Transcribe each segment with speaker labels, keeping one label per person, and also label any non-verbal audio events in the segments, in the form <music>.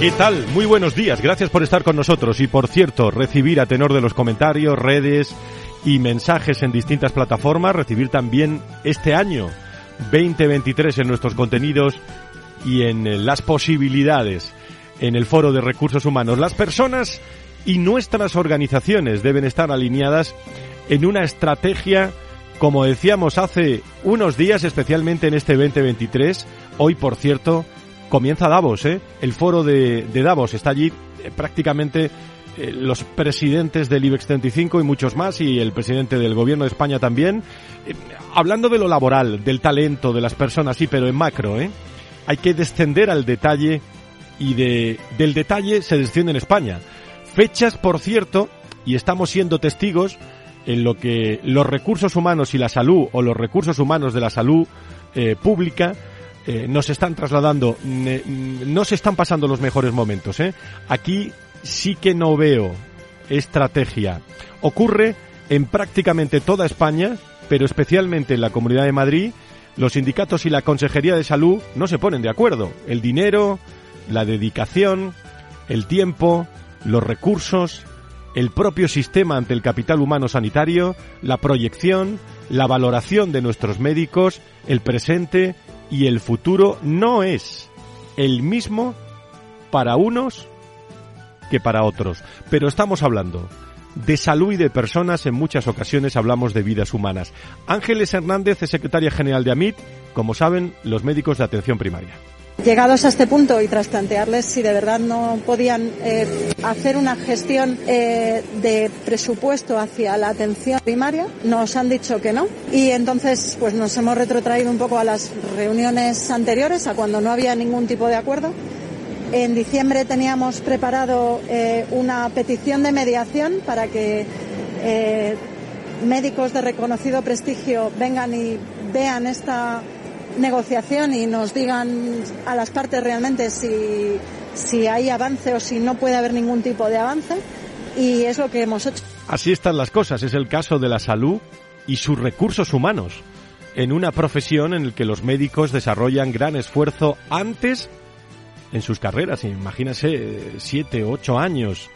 Speaker 1: ¿Qué tal? Muy buenos días, gracias por estar con nosotros y por cierto, recibir a tenor de los comentarios, redes y mensajes en distintas plataformas, recibir también este año 2023 en nuestros contenidos y en las posibilidades en el foro de recursos humanos. Las personas y nuestras organizaciones deben estar alineadas en una estrategia, como decíamos hace unos días, especialmente en este 2023, hoy por cierto, comienza Davos, ¿eh? El foro de, Davos está allí eh, prácticamente eh, los presidentes del IBEX 35 y muchos más y el presidente del gobierno de España también. Eh, hablando de lo laboral, del talento, de las personas, sí, pero en macro, ¿eh? Hay que descender al detalle y de, del detalle se desciende en España. Fechas, por cierto, y estamos siendo testigos en lo que los recursos humanos y la salud o los recursos humanos de la salud pública eh, nos están trasladando, no se están pasando los mejores momentos. ¿eh? Aquí sí que no veo estrategia. Ocurre en prácticamente toda España, pero especialmente en la Comunidad de Madrid, los sindicatos y la Consejería de Salud no se ponen de acuerdo. El dinero, la dedicación, el tiempo, los recursos, el propio sistema ante el capital humano sanitario, la proyección, la valoración de nuestros médicos, el presente y el futuro no es el mismo para unos que para otros. Pero estamos hablando de salud y de personas, en muchas ocasiones hablamos de vidas humanas. Ángeles Hernández es secretaria general de AMIT, como saben, los médicos de atención primaria.
Speaker 2: Llegados a este punto y tras plantearles si de verdad no podían eh, hacer una gestión eh, de presupuesto hacia la atención primaria, nos han dicho que no. Y entonces pues nos hemos retrotraído un poco a las reuniones anteriores, a cuando no había ningún tipo de acuerdo. En diciembre teníamos preparado eh, una petición de mediación para que médicos de reconocido prestigio vengan y vean esta negociación y nos digan a las partes realmente si, si hay avance o si no puede haber ningún tipo de avance. Y es lo que hemos hecho.
Speaker 1: Así están las cosas. Es el caso de la salud y sus recursos humanos en una profesión en la que los médicos desarrollan gran esfuerzo antes en sus carreras. Imagínense, siete, ocho años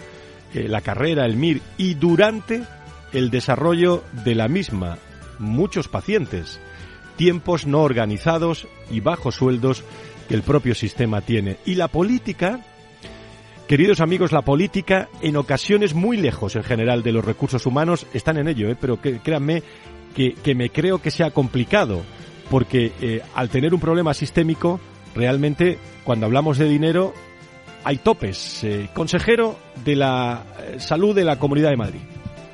Speaker 1: eh, la carrera, el MIR, y durante el desarrollo de la misma, muchos pacientes tiempos no organizados y bajos sueldos que el propio sistema tiene. Y la política, queridos amigos, la política en ocasiones muy lejos en general de los recursos humanos están en ello, ¿eh? pero créanme que, que, me creo que sea complicado, porque eh, al tener un problema sistémico, realmente cuando hablamos de dinero hay topes. Eh, consejero de la salud de la Comunidad de Madrid.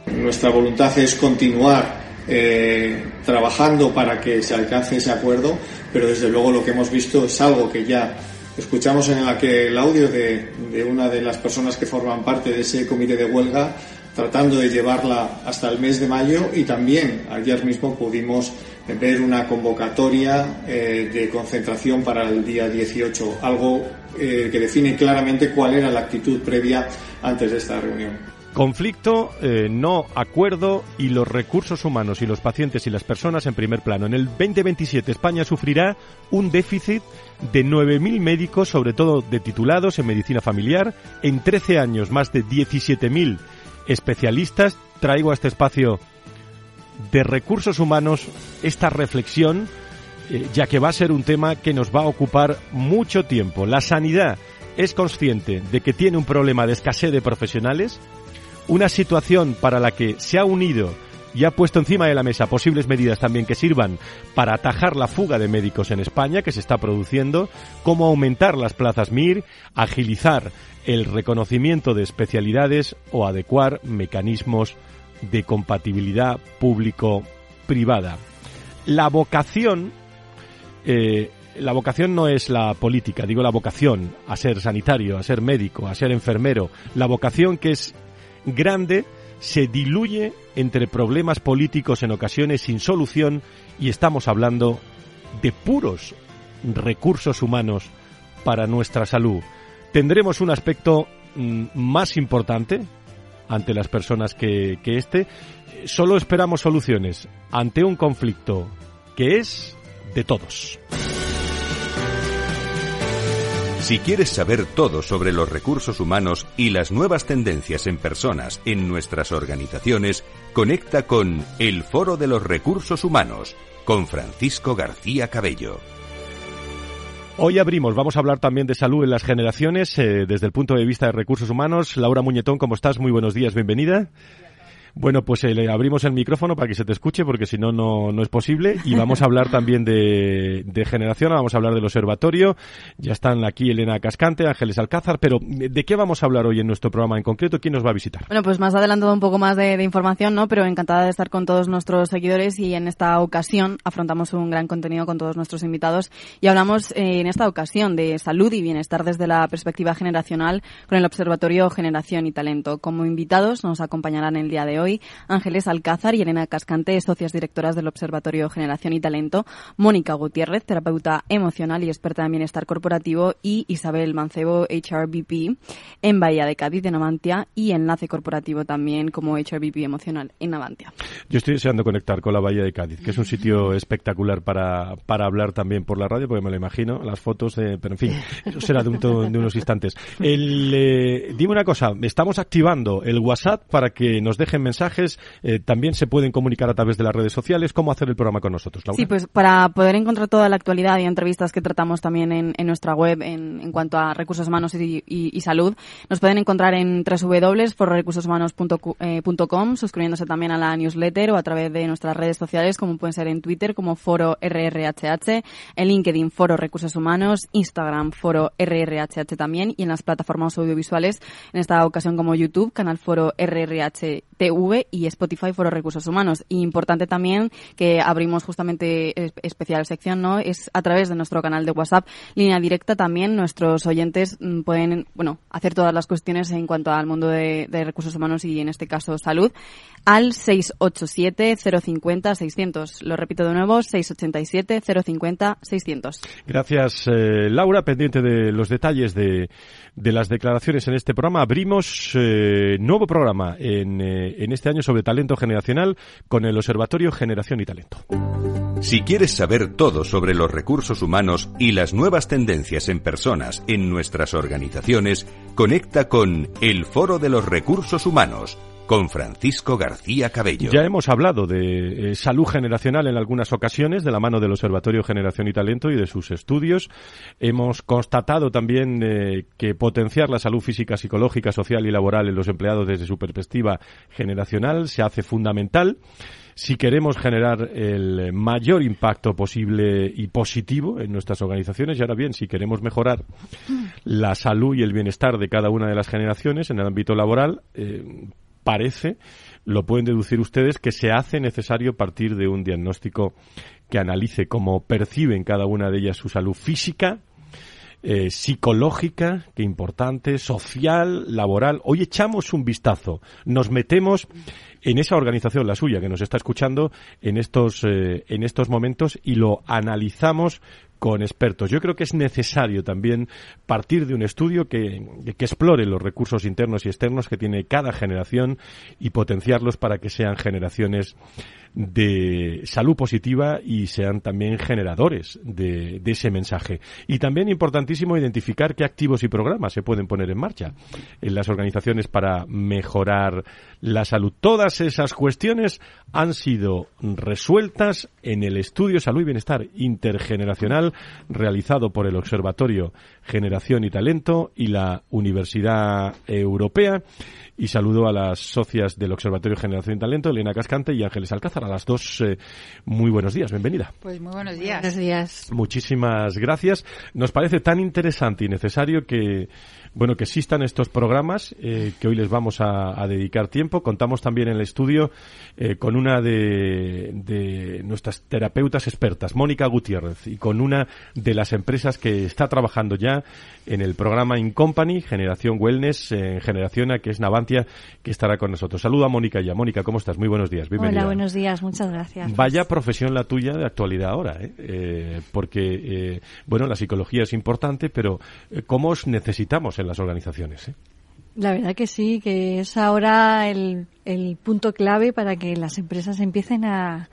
Speaker 3: Nuestra voluntad es continuar eh, trabajando para que se alcance ese acuerdo, pero desde luego lo que hemos visto es algo que ya escuchamos en el audio de, una de las personas que forman parte de ese comité de huelga tratando de llevarla hasta el mes de mayo y también ayer mismo pudimos ver una convocatoria eh, de concentración para el día 18, algo eh, que define claramente cuál era la actitud previa antes de esta reunión.
Speaker 1: Conflicto, eh, no acuerdo y los recursos humanos y los pacientes y las personas en primer plano. En el 2027 España sufrirá un déficit de 9.000 médicos, sobre todo de titulados en medicina familiar. En 13 años más de 17.000 especialistas. Traigo a este espacio de recursos humanos esta reflexión, eh, ya que va a ser un tema que nos va a ocupar mucho tiempo. La sanidad es consciente de que tiene un problema de escasez de profesionales una situación para la que se ha unido y ha puesto encima de la mesa posibles medidas también que sirvan para atajar la fuga de médicos en España que se está produciendo, cómo aumentar las plazas MIR, agilizar el reconocimiento de especialidades o adecuar mecanismos de compatibilidad público-privada. La vocación, eh, la vocación no es la política, digo la vocación a ser sanitario, a ser médico, a ser enfermero. La vocación que es grande se diluye entre problemas políticos en ocasiones sin solución y estamos hablando de puros recursos humanos para nuestra salud. Tendremos un aspecto mm, más importante ante las personas que, que este. Solo esperamos soluciones ante un conflicto que es de todos.
Speaker 4: Si quieres saber todo sobre los recursos humanos y las nuevas tendencias en personas en nuestras organizaciones, conecta con El Foro de los Recursos Humanos con Francisco García Cabello.
Speaker 1: Hoy abrimos, vamos a hablar también de salud en las generaciones eh, desde el punto de vista de recursos humanos. Laura Muñetón, ¿cómo estás? Muy buenos días, bienvenida. Bueno, pues eh, le abrimos el micrófono para que se te escuche, porque si no, no es posible. Y vamos a hablar también de, generación, vamos a hablar del observatorio. Ya están aquí Elena Cascante, Ángeles Alcázar, pero ¿de qué vamos a hablar hoy en nuestro programa en concreto? ¿Quién nos va a visitar?
Speaker 5: Bueno, pues más adelantado un poco más de, de información, ¿no? Pero encantada de estar con todos nuestros seguidores y en esta ocasión afrontamos un gran contenido con todos nuestros invitados y hablamos eh, en esta ocasión de salud y bienestar desde la perspectiva generacional con el Observatorio Generación y Talento. Como invitados nos acompañarán el día de hoy Ángeles Alcázar y Elena Cascante, socias directoras del Observatorio Generación y Talento, Mónica Gutiérrez, terapeuta emocional y experta en bienestar corporativo, y Isabel Mancebo, HRBP, en Bahía de Cádiz, de Navantia, y enlace corporativo también como HRBP emocional en Navantia.
Speaker 1: Yo estoy deseando conectar con la Bahía de Cádiz, que es un sitio espectacular para, para hablar también por la radio, porque me lo imagino, las fotos, pero en fin, eso será de, unos instantes. Eh, dime una cosa, estamos activando el WhatsApp para que nos dejen mensajes eh, también se pueden comunicar a través de las redes sociales. ¿Cómo hacer el programa con nosotros?
Speaker 5: Sí, pues para poder encontrar toda la actualidad y entrevistas que tratamos también en, nuestra web en, cuanto a recursos humanos y, salud, nos pueden encontrar en www.fororecursoshumanos.com, suscribiéndose también a la newsletter o a través de nuestras redes sociales, como pueden ser en Twitter como Foro RRHH, en LinkedIn Foro Recursos Humanos, Instagram Foro RRHH también y en las plataformas audiovisuales, en esta ocasión como YouTube, Canal Foro RRH TV y Spotify Foro Recursos Humanos. Y importante también que abrimos justamente especial sección, ¿no? Es a través de nuestro canal de WhatsApp, línea directa también, nuestros oyentes mm, pueden, bueno, hacer todas las cuestiones en cuanto al mundo de, recursos humanos y en este caso salud al 687-050-600. Lo repito de nuevo, 687-050-600.
Speaker 1: Gracias, eh, Laura. Pendiente de los detalles de, de, las declaraciones en este programa, abrimos eh, nuevo programa en, eh, en este año sobre talento generacional con el Observatorio Generación y Talento.
Speaker 4: Si quieres saber todo sobre los recursos humanos y las nuevas tendencias en personas en nuestras organizaciones, conecta con el Foro de los Recursos Humanos con Francisco García Cabello.
Speaker 1: Ya hemos hablado de eh, salud generacional en algunas ocasiones, de la mano del Observatorio Generación y Talento y de sus estudios. Hemos constatado también eh, que potenciar la salud física, psicológica, social y laboral en los empleados desde su perspectiva generacional se hace fundamental si queremos generar el mayor impacto posible y positivo en nuestras organizaciones y ahora bien, si queremos mejorar la salud y el bienestar de cada una de las generaciones en el ámbito laboral, eh, parece, lo pueden deducir ustedes, que se hace necesario partir de un diagnóstico que analice cómo perciben cada una de ellas su salud física, eh, psicológica, que importante, social, laboral. Hoy echamos un vistazo, nos metemos en esa organización, la suya, que nos está escuchando en estos, eh, en estos momentos y lo analizamos con expertos. Yo creo que es necesario también partir de un estudio que, que, explore los recursos internos y externos que tiene cada generación y potenciarlos para que sean generaciones de salud positiva y sean también generadores de, ese mensaje. Y también importantísimo identificar qué activos y programas se pueden poner en marcha en las organizaciones para mejorar la salud. Todas esas cuestiones han sido resueltas en el estudio Salud y Bienestar Intergeneracional realizado por el Observatorio Generación y Talento y la Universidad Europea y saludo a las socias del Observatorio Generación y Talento, Elena Cascante y Ángeles Alcázar. A las dos, eh, muy buenos días, bienvenida.
Speaker 6: Pues muy buenos días.
Speaker 5: Buenos días.
Speaker 1: Muchísimas gracias. Nos parece tan interesante y necesario que, bueno, que existan estos programas eh, que hoy les vamos a, dedicar tiempo. Contamos también en el estudio eh, con una de, de nuestras terapeutas expertas, Mónica Gutiérrez, y con una de las empresas que está trabajando ya en el programa In Company, Generación Wellness, en Generación A, que es Que estará con nosotros. Saluda a Mónica ya. Mónica, ¿cómo estás? Muy buenos días. Bienvenida.
Speaker 5: Hola, buenos días. Muchas gracias.
Speaker 1: Vaya profesión la tuya de actualidad ahora, ¿eh? eh porque, eh, bueno, la psicología es importante, pero eh, ¿cómo os necesitamos en las organizaciones?
Speaker 7: La verdad que sí, que es ahora el, el punto clave para que las empresas empiecen a,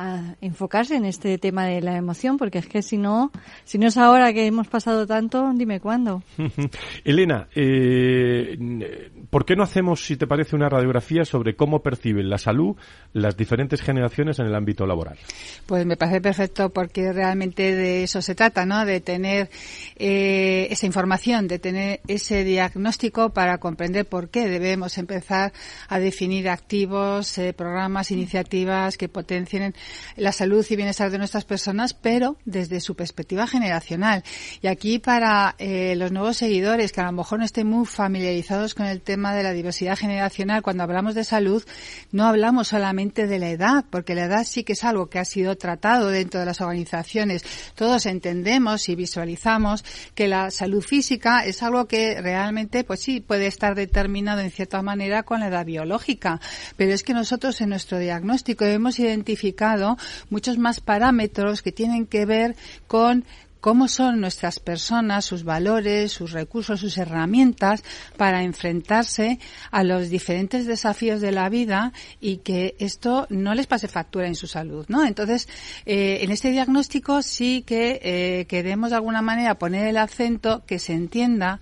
Speaker 7: a enfocarse en este tema de la emoción, porque es que si no, si no es ahora que hemos pasado tanto, dime cuándo. <laughs>
Speaker 1: Elena, eh, ¿por qué no hacemos, si te parece, una radiografía sobre cómo perciben la salud las diferentes generaciones en el ámbito laboral?
Speaker 6: Pues me parece perfecto, porque realmente de eso se trata, ¿no? De tener eh, esa información, de tener ese diagnóstico para comprender por qué debemos empezar a definir activos, eh, programas, iniciativas que potencien la salud y bienestar de nuestras personas, pero desde su perspectiva generacional. Y aquí para eh, los nuevos seguidores que a lo mejor no estén muy familiarizados con el tema de la diversidad generacional, cuando hablamos de salud, no hablamos solamente de la edad, porque la edad sí que es algo que ha sido tratado dentro de las organizaciones. Todos entendemos y visualizamos que la salud física es algo que realmente, pues sí, puede estar determinado en cierta manera con la edad biológica. Pero es que nosotros en nuestro diagnóstico hemos identificado muchos más parámetros que tienen que ver con cómo son nuestras personas, sus valores, sus recursos, sus herramientas para enfrentarse a los diferentes desafíos de la vida y que esto no les pase factura en su salud, ¿no? Entonces, eh, en este diagnóstico sí que eh, queremos de alguna manera poner el acento que se entienda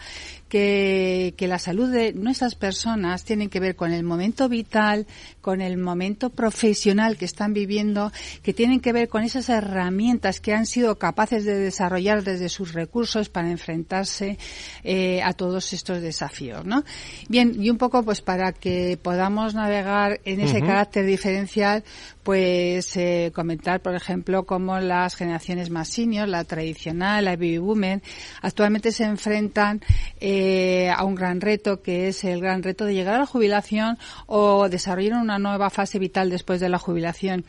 Speaker 6: que, que la salud de nuestras personas tiene que ver con el momento vital, con el momento profesional que están viviendo, que tienen que ver con esas herramientas que han sido capaces de desarrollar desde sus recursos para enfrentarse eh, a todos estos desafíos, ¿no? Bien, y un poco pues para que podamos navegar en ese carácter diferencial, pues eh, comentar, por ejemplo, cómo las generaciones más senior, la tradicional, la baby boomer, actualmente se enfrentan eh, a un gran reto que es el gran reto de llegar a la jubilación o desarrollar una nueva fase vital después de la jubilación.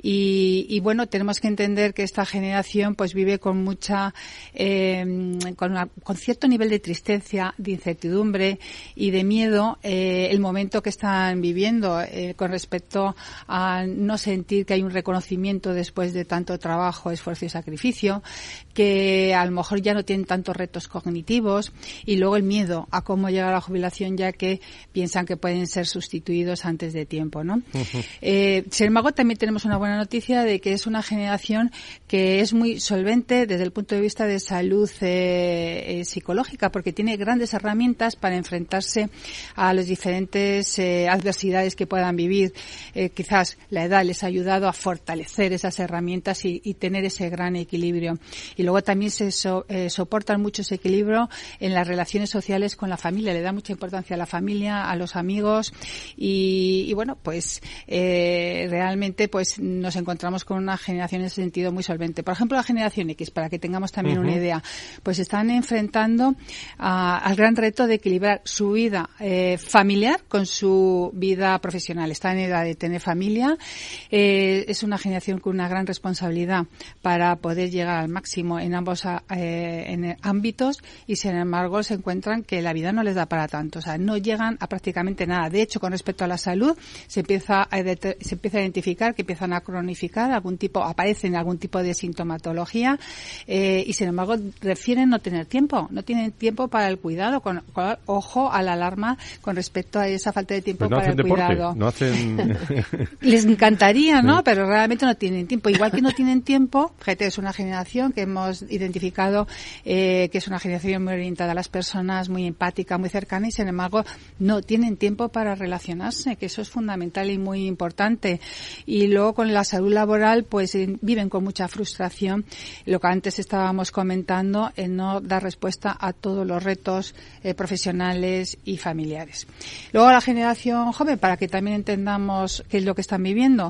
Speaker 6: Y, bueno, tenemos que entender que esta generación pues vive con mucha, eh, con, con, cierto nivel de tristeza, de incertidumbre y de miedo el momento que están viviendo con respecto a no sentir que hay un reconocimiento después de tanto trabajo, esfuerzo y sacrificio, que a lo mejor ya no tienen tantos retos cognitivos y luego el miedo a cómo llegar a la jubilación ya que piensan que pueden ser sustituidos antes de tiempo, ¿no? Eh, sin embargo, también tenemos una buena noticia de que es una generación que es muy solvente desde el punto de vista de salud eh, eh, psicológica porque tiene grandes herramientas para enfrentarse a las diferentes adversidades que puedan vivir. quizás la edad les ha ayudado a fortalecer esas herramientas y, tener ese gran equilibrio. Y luego también se eh, soportan mucho ese equilibrio en las relaciones sociales con la familia. Le da mucha importancia a la familia, a los amigos y, bueno, pues eh, realmente pues nos encontramos con una generación en ese sentido muy solvente. Por ejemplo, la generación X, para que tengamos también una idea, pues están enfrentando al gran reto de equilibrar su vida eh, familiar con su vida profesional. Están en edad de tener familia eh, es una generación con una gran responsabilidad para poder llegar al máximo en ambos eh, en ámbitos y sin embargo se encuentran que la vida no les da para tanto, o sea, no llegan a prácticamente nada. De hecho, con respecto a la salud, se empieza a, se empieza a identificar que empiezan a cronificar algún tipo, aparecen algún tipo de sintomatología eh, y sin embargo refieren no tener tiempo, no tienen tiempo para el cuidado, con, ojo a la alarma con respecto a esa falta de tiempo
Speaker 1: pues
Speaker 6: para el cuidado.
Speaker 1: No hacen... <laughs> <laughs>
Speaker 6: Les encanta encantaría, ¿no? Pero realmente no tienen tiempo. Igual que no tienen tiempo, GT es una generación que hemos identificado eh, que es una generación muy orientada a las personas, muy empática, muy cercana y sin embargo no tienen tiempo para relacionarse, que eso es fundamental y muy importante. Y luego con la salud laboral, pues viven con mucha frustración, lo que antes estábamos comentando, en no dar respuesta a todos los retos eh, profesionales y familiares. Luego la generación joven, para que también entendamos qué es lo que están viviendo,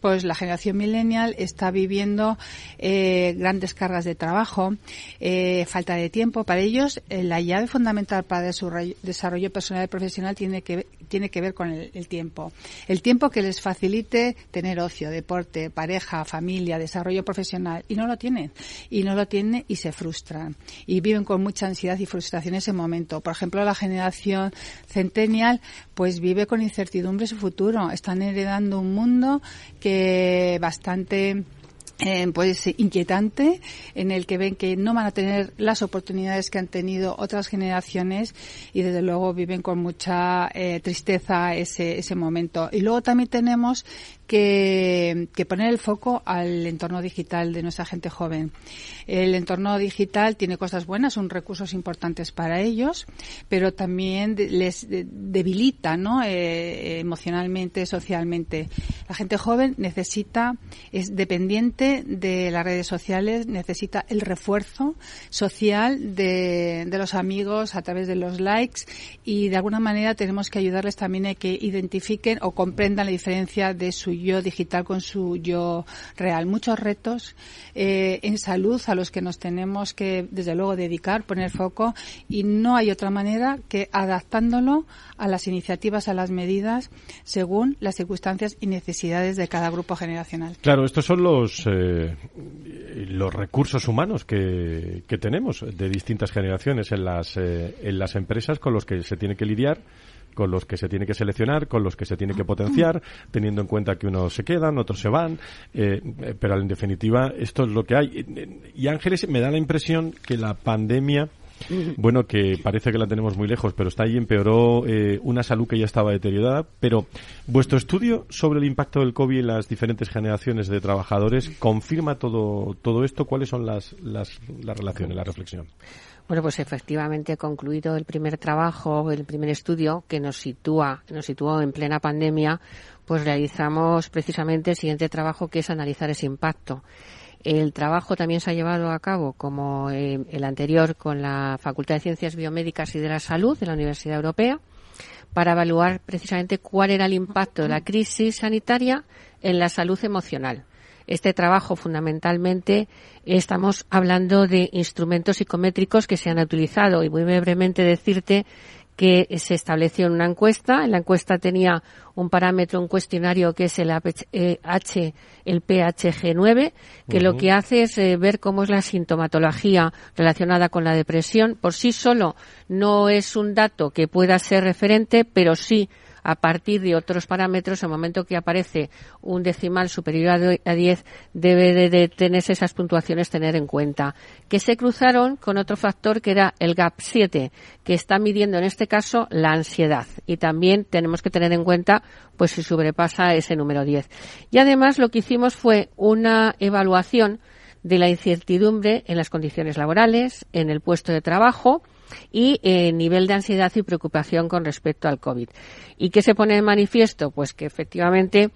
Speaker 6: pues la generación millennial está viviendo eh, grandes cargas de trabajo, eh, falta de tiempo. Para ellos, eh, la llave fundamental para su desarrollo personal y profesional tiene que, tiene que ver con el, tiempo. El tiempo que les facilite tener ocio, deporte, pareja, familia, desarrollo profesional. Y no lo tienen. Y no lo tienen y se frustran. Y viven con mucha ansiedad y frustración en ese momento. Por ejemplo, la generación centennial pues vive con incertidumbre su futuro. Están heredando un mundo que bastante eh, pues inquietante en el que ven que no van a tener las oportunidades que han tenido otras generaciones y desde luego viven con mucha eh, tristeza ese, ese momento. Y luego también tenemos que, que, poner el foco al entorno digital de nuestra gente joven. El entorno digital tiene cosas buenas, son recursos importantes para ellos, pero también les debilita ¿no? Eh, emocionalmente, socialmente. La gente joven necesita, es dependiente de las redes sociales, necesita el refuerzo social de, de los amigos a través de los likes y de alguna manera tenemos que ayudarles también a que identifiquen o comprendan la diferencia de su yo digital con su yo real. Muchos retos eh, en salud a los que nos tenemos que, desde luego, dedicar, poner foco y no hay otra manera que adaptándolo a las iniciativas, a las medidas, según las circunstancias y necesidades de cada grupo generacional.
Speaker 1: Claro, estos son los, eh, los recursos humanos que, que, tenemos de distintas generaciones en las, eh, en las empresas con los que se tiene que lidiar con los que se tiene que seleccionar, con los que se tiene que potenciar, teniendo en cuenta que unos se quedan, otros se van, eh, pero en definitiva esto es lo que hay. Y Ángeles, me da la impresión que la pandemia bueno, que parece que la tenemos muy lejos, pero está ahí, empeoró eh, una salud que ya estaba deteriorada. Pero vuestro estudio sobre el impacto del COVID en las diferentes generaciones de trabajadores confirma todo, todo esto. ¿Cuáles son las, las, las relaciones, la reflexión?
Speaker 8: Bueno, pues efectivamente concluido el primer trabajo, el primer estudio que nos sitúa, nos situó en plena pandemia, pues realizamos precisamente el siguiente trabajo que es analizar ese impacto. El trabajo también se ha llevado a cabo, como eh, el anterior, con la Facultad de Ciencias Biomédicas y de la Salud de la Universidad Europea, para evaluar precisamente cuál era el impacto de la crisis sanitaria en la salud emocional este trabajo fundamentalmente estamos hablando de instrumentos psicométricos que se han utilizado y muy brevemente decirte que se estableció en una encuesta. En la encuesta tenía un parámetro, un cuestionario que es el H, el PHG9, que lo que hace es eh, ver cómo es la sintomatología relacionada con la depresión. Por sí solo no es un dato que pueda ser referente, pero sí a partir de otros parámetros, en el momento que aparece un decimal superior a 10, debe de, tenerse esas puntuaciones tener en cuenta. Que se cruzaron con otro factor que era el GAP 7, que está midiendo en este caso la ansiedad. Y también tenemos que tener en cuenta pues si sobrepasa ese número 10. Y además lo que hicimos fue una evaluación de la incertidumbre en las condiciones laborales, en el puesto de trabajo, y eh, nivel de ansiedad y preocupación con respecto al COVID. ¿Y qué se pone de manifiesto? Pues que efectivamente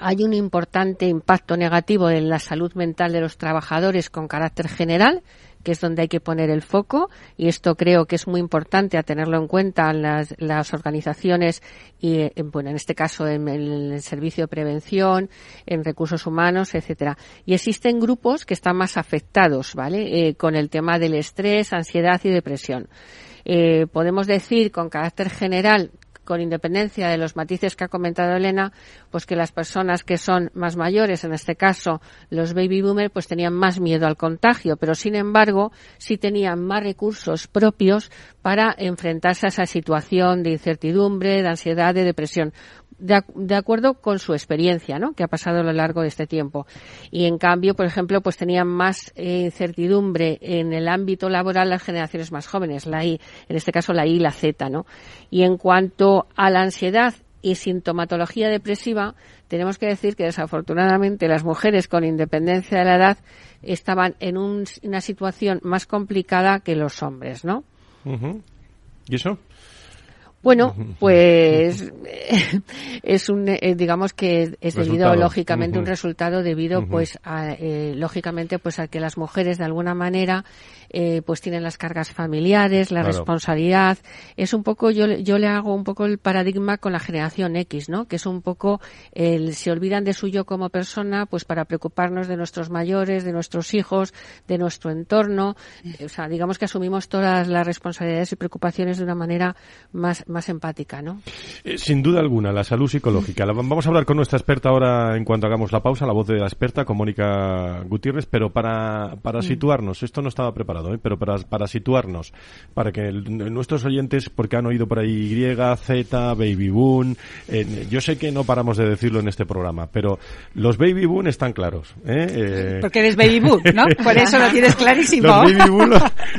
Speaker 8: hay un importante impacto negativo en la salud mental de los trabajadores con carácter general, que es donde hay que poner el foco y esto creo que es muy importante a tenerlo en cuenta en las, las organizaciones y en, bueno en este caso en, el servicio de prevención en recursos humanos etcétera. Y existen grupos que están más afectados vale eh, con el tema del estrés ansiedad y depresión. Eh, podemos decir con carácter general con independencia de los matices que ha comentado Elena, pues que las personas que son más mayores, en este caso los baby boomers, pues tenían más miedo al contagio, pero sin embargo sí tenían más recursos propios para enfrentarse a esa situación de incertidumbre, de ansiedad, de depresión de, acuerdo con su experiencia, ¿no? Que ha pasado a lo largo de este tiempo. Y en cambio, por ejemplo, pues tenían más eh, incertidumbre en el ámbito laboral las generaciones más jóvenes, la I, en este caso la I y la Z, ¿no? Y en cuanto a la ansiedad y sintomatología depresiva, tenemos que decir que desafortunadamente las mujeres con independencia de la edad estaban en una situación más complicada que los hombres, ¿no?
Speaker 1: ¿Y eso?
Speaker 8: Bueno, pues <laughs> es un, eh, digamos que es debido lógicamente un resultado debido pues a, eh, lógicamente pues a que las mujeres de alguna manera eh, pues tienen las cargas familiares, la responsabilidad. Es un poco, yo, yo le hago un poco el paradigma con la generación X, ¿no? Que es un poco el, se olvidan de su yo como persona, pues para preocuparnos de nuestros mayores, de nuestros hijos, de nuestro entorno. O sea, digamos que asumimos todas las responsabilidades y preocupaciones de una manera más más empática, ¿no?
Speaker 1: Eh, sin duda alguna, la salud psicológica. vamos a hablar con nuestra experta ahora en cuanto hagamos la pausa, la voz de la experta, con Mónica Gutiérrez, pero para, para mm. situarnos, esto no estaba preparado, ¿eh? pero para, para situarnos, para que nuestros oyentes, porque han oído por ahí Y, Z, Baby Boom, eh, yo sé que no paramos de decirlo en este programa, pero los Baby Boom están claros.
Speaker 6: ¿eh? Porque eres Baby Boom, ¿no? <laughs> Por eso lo tienes clarísimo.
Speaker 1: Los Baby Boom,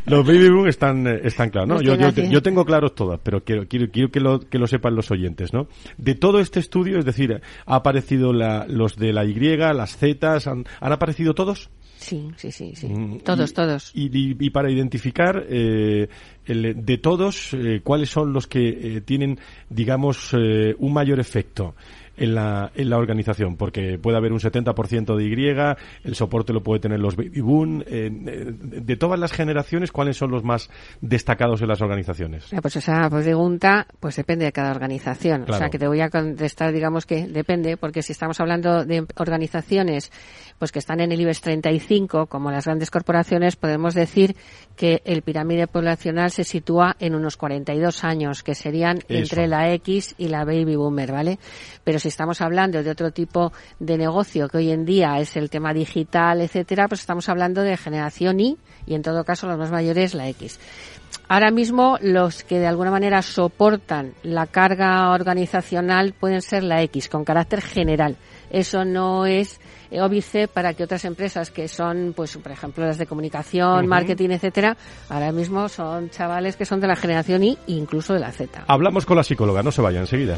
Speaker 1: los, baby boom están, están claros, ¿no? Yo, yo, yo, tengo claros todas, pero quiero, quiero quiero que lo, que lo sepan los oyentes, ¿no? De todo este estudio, es decir, ha aparecido la, los de la Y, las Z, ¿han, aparecido todos?
Speaker 8: Sí, sí, sí, sí. Mm, todos, todos.
Speaker 1: Y, para identificar eh, el, de todos, eh, cuáles son los que eh, tienen, digamos, eh, un mayor efecto en la, en la organización, porque puede haber un 70% de Y, el soporte lo puede tener los baby boom. Eh, de todas las generaciones, ¿cuáles son los más destacados en las organizaciones?
Speaker 8: Pues esa pregunta pues depende de cada organización. O sea, que te voy a contestar, digamos que depende, porque si estamos hablando de organizaciones pues que están en el IBEX 35, como las grandes corporaciones, podemos decir que el pirámide poblacional se sitúa en unos 42 años, que serían entre la X y la Baby Boomer, ¿vale? Pero si estamos hablando de otro tipo de negocio que hoy en día es el tema digital, etcétera, pues estamos hablando de generación Y y en todo caso los más mayores la X. Ahora mismo los que de alguna manera soportan la carga organizacional pueden ser la X con carácter general. Eso no es óbice para que otras empresas que son, pues, por ejemplo, las de comunicación, marketing, etcétera, ahora mismo son chavales que son de la generación Y e incluso de la Z.
Speaker 1: Hablamos con la psicóloga, no se vaya enseguida.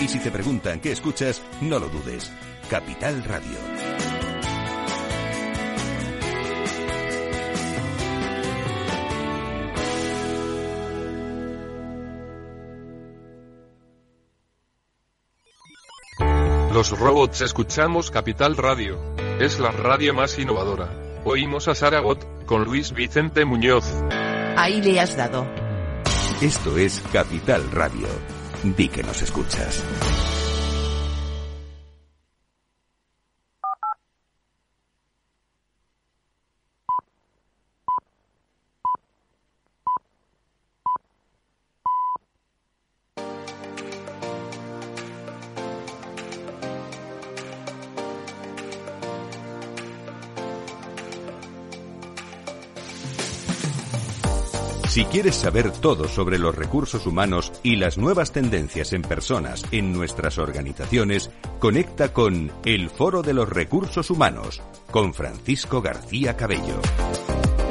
Speaker 4: Y si te preguntan qué escuchas, no lo dudes. Capital Radio.
Speaker 9: Los robots escuchamos Capital Radio. Es la radio más innovadora. Oímos a Saragot, con Luis Vicente Muñoz.
Speaker 10: Ahí le has dado.
Speaker 4: Esto es Capital Radio. Di que nos escuchas. Si quieres saber todo sobre los recursos humanos y las nuevas tendencias en personas en nuestras organizaciones, conecta con El Foro de los Recursos Humanos con Francisco García Cabello.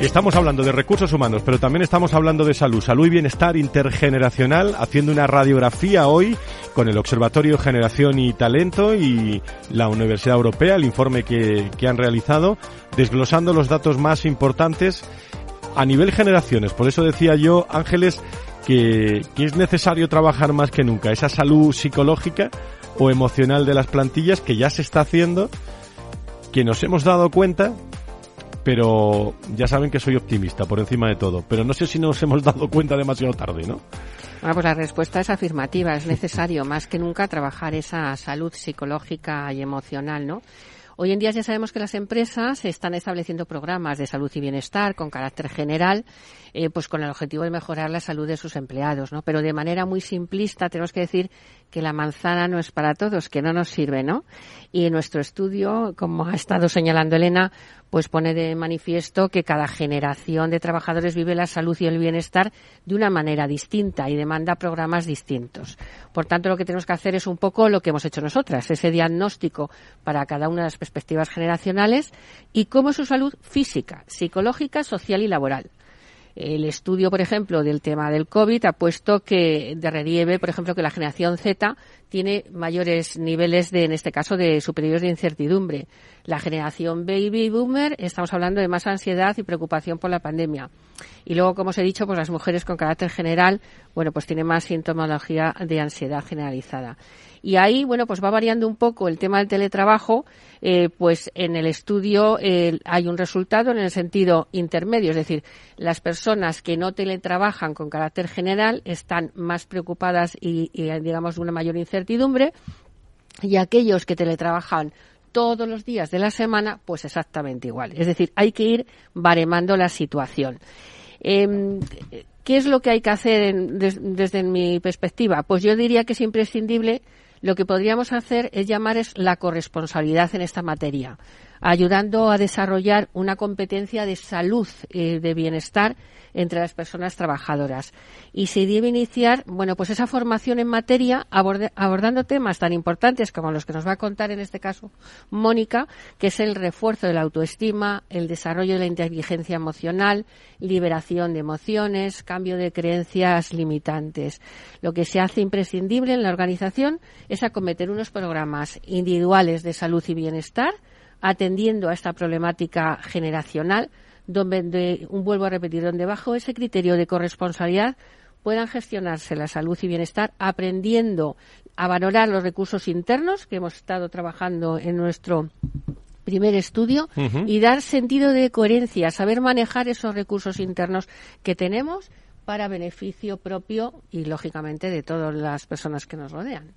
Speaker 1: Estamos hablando de recursos humanos, pero también estamos hablando de salud, salud y bienestar intergeneracional, haciendo una radiografía hoy con el Observatorio Generación y Talento y la Universidad Europea, el informe que, que han realizado, desglosando los datos más importantes a nivel generaciones. Por eso decía yo, Ángeles, que, que, es necesario trabajar más que nunca esa salud psicológica o emocional de las plantillas que ya se está haciendo, que nos hemos dado cuenta, pero ya saben que soy optimista por encima de todo. Pero no sé si nos hemos dado cuenta demasiado tarde, ¿no?
Speaker 8: Bueno, pues la respuesta es afirmativa. Es necesario más que nunca trabajar esa salud psicológica y emocional, ¿no? Hoy en día ya sabemos que las empresas están estableciendo programas de salud y bienestar con carácter general, eh, pues con el objetivo de mejorar la salud de sus empleados, ¿no? Pero de manera muy simplista tenemos que decir que la manzana no es para todos, que no nos sirve, ¿no? Y en nuestro estudio, como ha estado señalando Elena, pues pone de manifiesto que cada generación de trabajadores vive la salud y el bienestar de una manera distinta y demanda programas distintos. Por tanto, lo que tenemos que hacer es un poco lo que hemos hecho nosotras, ese diagnóstico para cada una de las perspectivas generacionales y cómo es su salud física, psicológica, social y laboral. El estudio, por ejemplo, del tema del COVID ha puesto que de relieve, por ejemplo, que la generación Z tiene mayores niveles de, en este caso, de superiores de incertidumbre. La generación baby boomer, estamos hablando de más ansiedad y preocupación por la pandemia. Y luego, como os he dicho, pues las mujeres con carácter general, bueno, pues tienen más sintomología de ansiedad generalizada. Y ahí, bueno, pues va variando un poco el tema del teletrabajo, eh, pues en el estudio eh, hay un resultado en el sentido intermedio, es decir, las personas que no teletrabajan con carácter general están más preocupadas y, y digamos, una mayor incertidumbre, y aquellos que teletrabajan todos los días de la semana, pues exactamente igual. Es decir, hay que ir baremando la situación. Eh, ¿Qué es lo que hay que hacer desde mi perspectiva? Pues yo diría que es imprescindible lo que podríamos hacer es llamar es la corresponsabilidad en esta materia, ayudando a desarrollar una competencia de salud y de bienestar entre las personas trabajadoras. Y se debe iniciar, bueno, pues esa formación en materia abordando temas tan importantes como los que nos va a contar en este caso Mónica, que es el refuerzo de la autoestima, el desarrollo de la inteligencia emocional, liberación de emociones, cambio de creencias limitantes. Lo que se hace imprescindible en la organización es acometer unos programas individuales de salud y bienestar, atendiendo a esta problemática generacional donde, un vuelvo a repetir, donde bajo ese criterio de corresponsabilidad puedan gestionarse la salud y bienestar aprendiendo a valorar los recursos internos que hemos estado trabajando en nuestro primer estudio y dar sentido de coherencia, saber manejar esos recursos internos que tenemos para beneficio propio y, lógicamente, de todas las personas que nos rodean.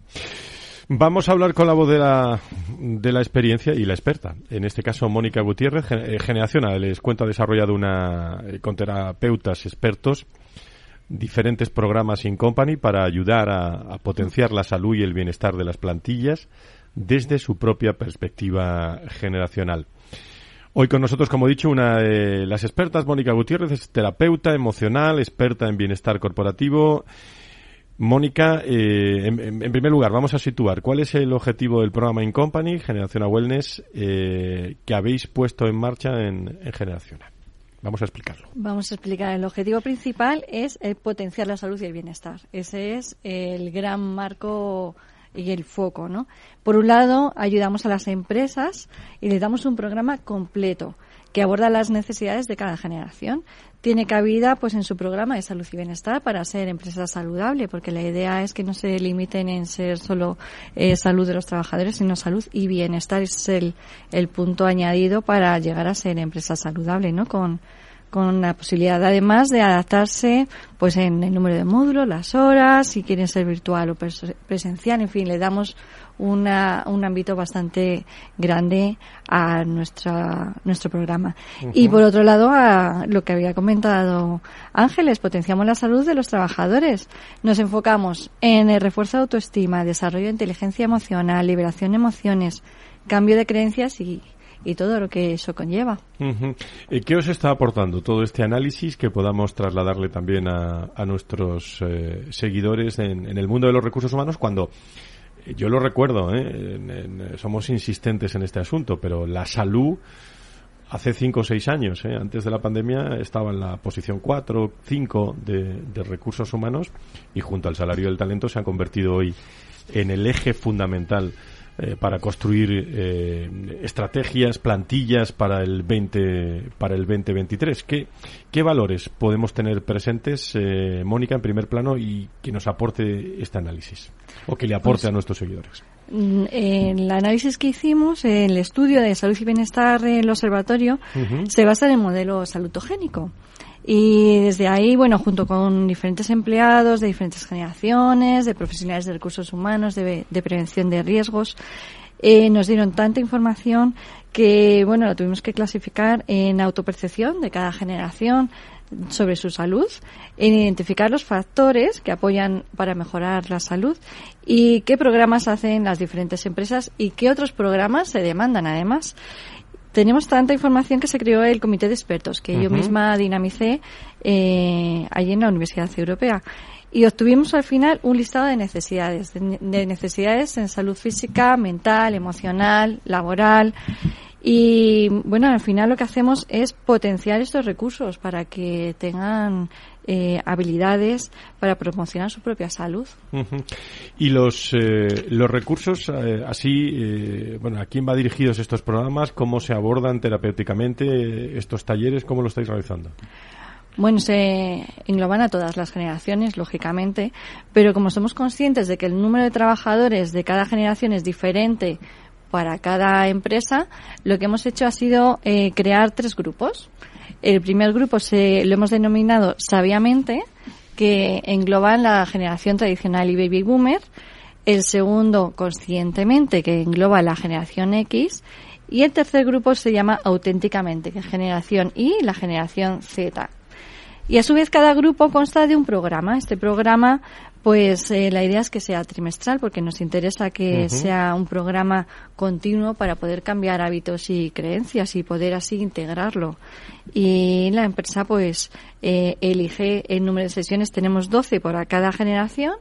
Speaker 1: Vamos a hablar con la voz de la, de la experiencia y la experta. En este caso, Mónica Gutiérrez, eh, Generacional. Les cuento, ha desarrollado una, eh, con terapeutas expertos diferentes programas in company para ayudar a, potenciar la salud y el bienestar de las plantillas desde su propia perspectiva generacional. Hoy con nosotros, como he dicho, una de las expertas, Mónica Gutiérrez, es terapeuta emocional, experta en bienestar corporativo Mónica, eh, en, primer lugar, vamos a situar cuál es el objetivo del programa In Company, Generación a Wellness, eh, que habéis puesto en marcha en, en Generación Vamos a explicarlo.
Speaker 7: Vamos a explicar. El objetivo principal es el potenciar la salud y el bienestar. Ese es el gran marco y el foco, ¿no? Por un lado, ayudamos a las empresas y les damos un programa completo que aborda las necesidades de cada generación. Tiene cabida pues en su programa de salud y bienestar para ser empresa saludable, porque la idea es que no se limiten en ser solo eh, salud de los trabajadores, sino salud y bienestar es el, el punto añadido para llegar a ser empresa saludable, ¿no? Con, con la posibilidad además de adaptarse pues en el número de módulos, las horas, si quieren ser virtual o presencial, en fin, le damos una, un ámbito bastante grande a nuestra, nuestro programa. Y por otro lado, a lo que había comentado Ángeles, potenciamos la salud de los trabajadores. Nos enfocamos en el refuerzo de autoestima, desarrollo de inteligencia emocional, liberación de emociones, cambio de creencias y, y todo lo que eso conlleva.
Speaker 1: Eh, ¿Qué os está aportando todo este análisis que podamos trasladarle también a, nuestros eh, seguidores en, en, el mundo de los recursos humanos cuando yo lo recuerdo, ¿eh? somos insistentes en este asunto, pero la salud hace cinco o seis años, ¿eh? antes de la pandemia, estaba en la posición 4, 5 de, de recursos humanos y junto al salario del talento se ha convertido hoy en el eje fundamental eh, para construir eh, estrategias, plantillas para el 20 para el 2023. ¿Qué, qué valores podemos tener presentes, eh, Mónica, en primer plano y que nos aporte este análisis o que le aporte pues, a nuestros seguidores?
Speaker 7: Mm, en el análisis que hicimos, el estudio de salud y bienestar del observatorio, uh -huh. se basa en el modelo salutogénico. Y desde ahí, bueno, junto con diferentes empleados de diferentes generaciones, de profesionales de recursos humanos, de, prevención de riesgos, eh, nos dieron tanta información que, bueno, la tuvimos que clasificar en autopercepción de cada generación sobre su salud, en identificar los factores que apoyan para mejorar la salud y qué programas hacen las diferentes empresas y qué otros programas se demandan además tenemos tanta información que se creó el comité de expertos que uh -huh. yo misma dinamicé eh, allí en la Universidad Europea y obtuvimos al final un listado de necesidades, de, de necesidades en salud física, mental, emocional, laboral. Y bueno, al final lo que hacemos es potenciar estos recursos para que tengan eh, habilidades para promocionar su propia salud.
Speaker 1: Uh -huh. Y los, eh, los recursos, eh, así, eh, bueno, ¿a quién va dirigidos estos programas? ¿Cómo se abordan terapéuticamente estos talleres? ¿Cómo lo estáis realizando?
Speaker 7: Bueno, se engloban a todas las generaciones, lógicamente, pero como somos conscientes de que el número de trabajadores de cada generación es diferente para cada empresa, lo que hemos hecho ha sido eh, crear tres grupos. El primer grupo se, lo hemos denominado sabiamente, que engloba la generación tradicional y baby boomer. El segundo, conscientemente, que engloba la generación X. Y el tercer grupo se llama auténticamente, que es generación Y y la generación Z. Y a su vez cada grupo consta de un programa. Este programa, pues eh, la idea es que sea trimestral porque nos interesa que uh -huh. sea un programa continuo para poder cambiar hábitos y creencias y poder así integrarlo. Y la empresa pues eh, elige el número de sesiones. Tenemos 12 por cada generación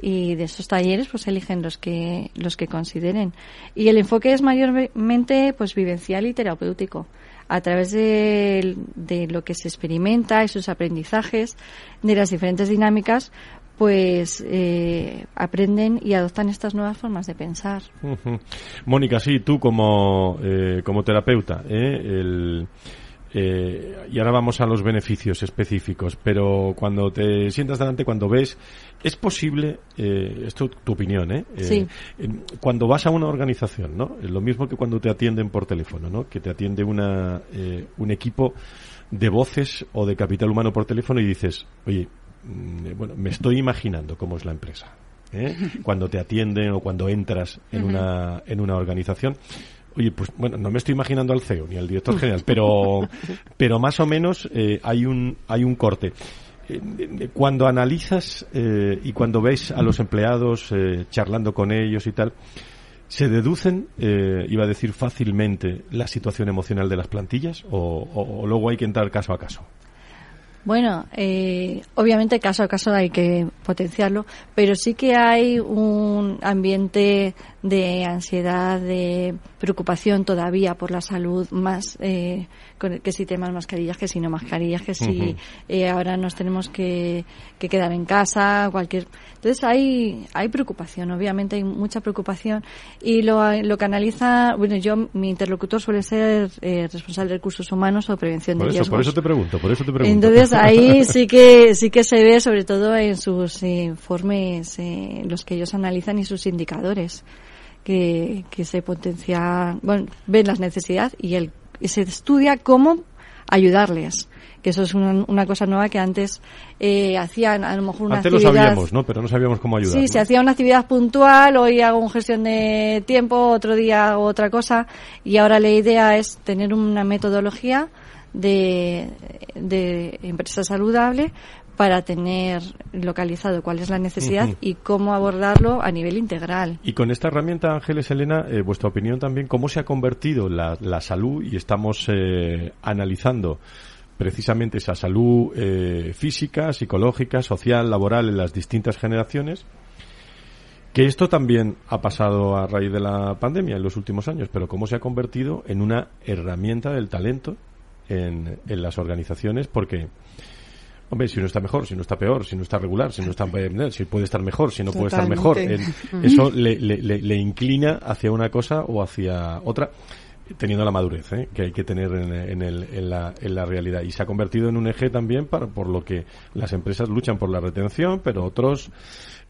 Speaker 7: y de esos talleres pues eligen los que los que consideren y el enfoque es mayormente pues vivencial y terapéutico a través de, de, lo que se experimenta y sus aprendizajes de las diferentes dinámicas pues eh, aprenden y adoptan estas nuevas formas de pensar.
Speaker 1: Uh -huh. Mónica, sí, tú como, eh, como terapeuta, ¿eh? el, eh, y ahora vamos a los beneficios específicos, pero cuando te sientas delante, cuando ves, es posible, eh, esto tu opinión, ¿eh?
Speaker 7: Sí.
Speaker 1: Cuando vas a una organización, ¿no? Es lo mismo que cuando te atienden por teléfono, ¿no? Que te atiende una, un equipo de voces o de capital humano por teléfono y dices, oye, bueno, me estoy imaginando cómo es la empresa. ¿eh? <laughs> Cuando te atienden o cuando entras en, uh -huh. una, en una organización Oye, pues bueno, no me estoy imaginando al CEO ni al director general, pero, <laughs> pero más o menos eh, hay un hay un corte. Eh, cuando analizas eh, y cuando ves a los empleados eh, charlando con ellos y tal, ¿se deducen, eh, iba a decir fácilmente, la situación emocional de las plantillas o, o, o luego hay que entrar caso a caso?
Speaker 7: Bueno, eh, obviamente caso a caso hay que potenciarlo, pero sí que hay un ambiente de ansiedad, de preocupación todavía por la salud, más eh, que si temas mascarillas, que si no mascarillas, que si uh -huh. eh, ahora nos tenemos que, que, quedar en casa, cualquier. Entonces hay hay preocupación, obviamente hay mucha preocupación y lo, lo que analiza, bueno, yo mi interlocutor suele ser eh, responsable de recursos humanos o prevención
Speaker 1: por
Speaker 7: de
Speaker 1: eso,
Speaker 7: riesgos.
Speaker 1: Por eso te pregunto, por eso te pregunto.
Speaker 7: Entonces ahí <laughs> sí que sí que se ve sobre todo en sus informes, eh, los que ellos analizan y sus indicadores que, que se potencia, bueno, ven las necesidades y, el, y se estudia cómo ayudarles que eso es una, cosa nueva que antes eh, hacían a lo mejor una
Speaker 1: antes
Speaker 7: lo
Speaker 1: sabíamos no pero no sabíamos cómo ayudar
Speaker 7: sí se hacía una actividad puntual hoy hago una gestión de tiempo otro día hago otra cosa y ahora la idea es tener una metodología de, de empresa saludable para tener localizado cuál es la necesidad y cómo abordarlo a nivel integral.
Speaker 1: Y con esta herramienta, Ángeles Elena, eh, vuestra opinión también, ¿cómo se ha convertido la, la salud? Y estamos eh, analizando precisamente esa salud eh, física, psicológica, social, laboral en las distintas generaciones. Que esto también ha pasado a raíz de la pandemia en los últimos años, pero cómo se ha convertido en una herramienta del talento en, en las organizaciones, porque Hombre, si uno está mejor, si no está peor, si no está regular, si no está eh, si puede estar mejor, si no puede estar mejor, eso le, le, le, inclina hacia una cosa o hacia otra teniendo la madurez ¿eh? que hay que tener en, el, en, la, en, la, realidad y se ha convertido en un eje también para, por lo que las empresas luchan por la retención pero otros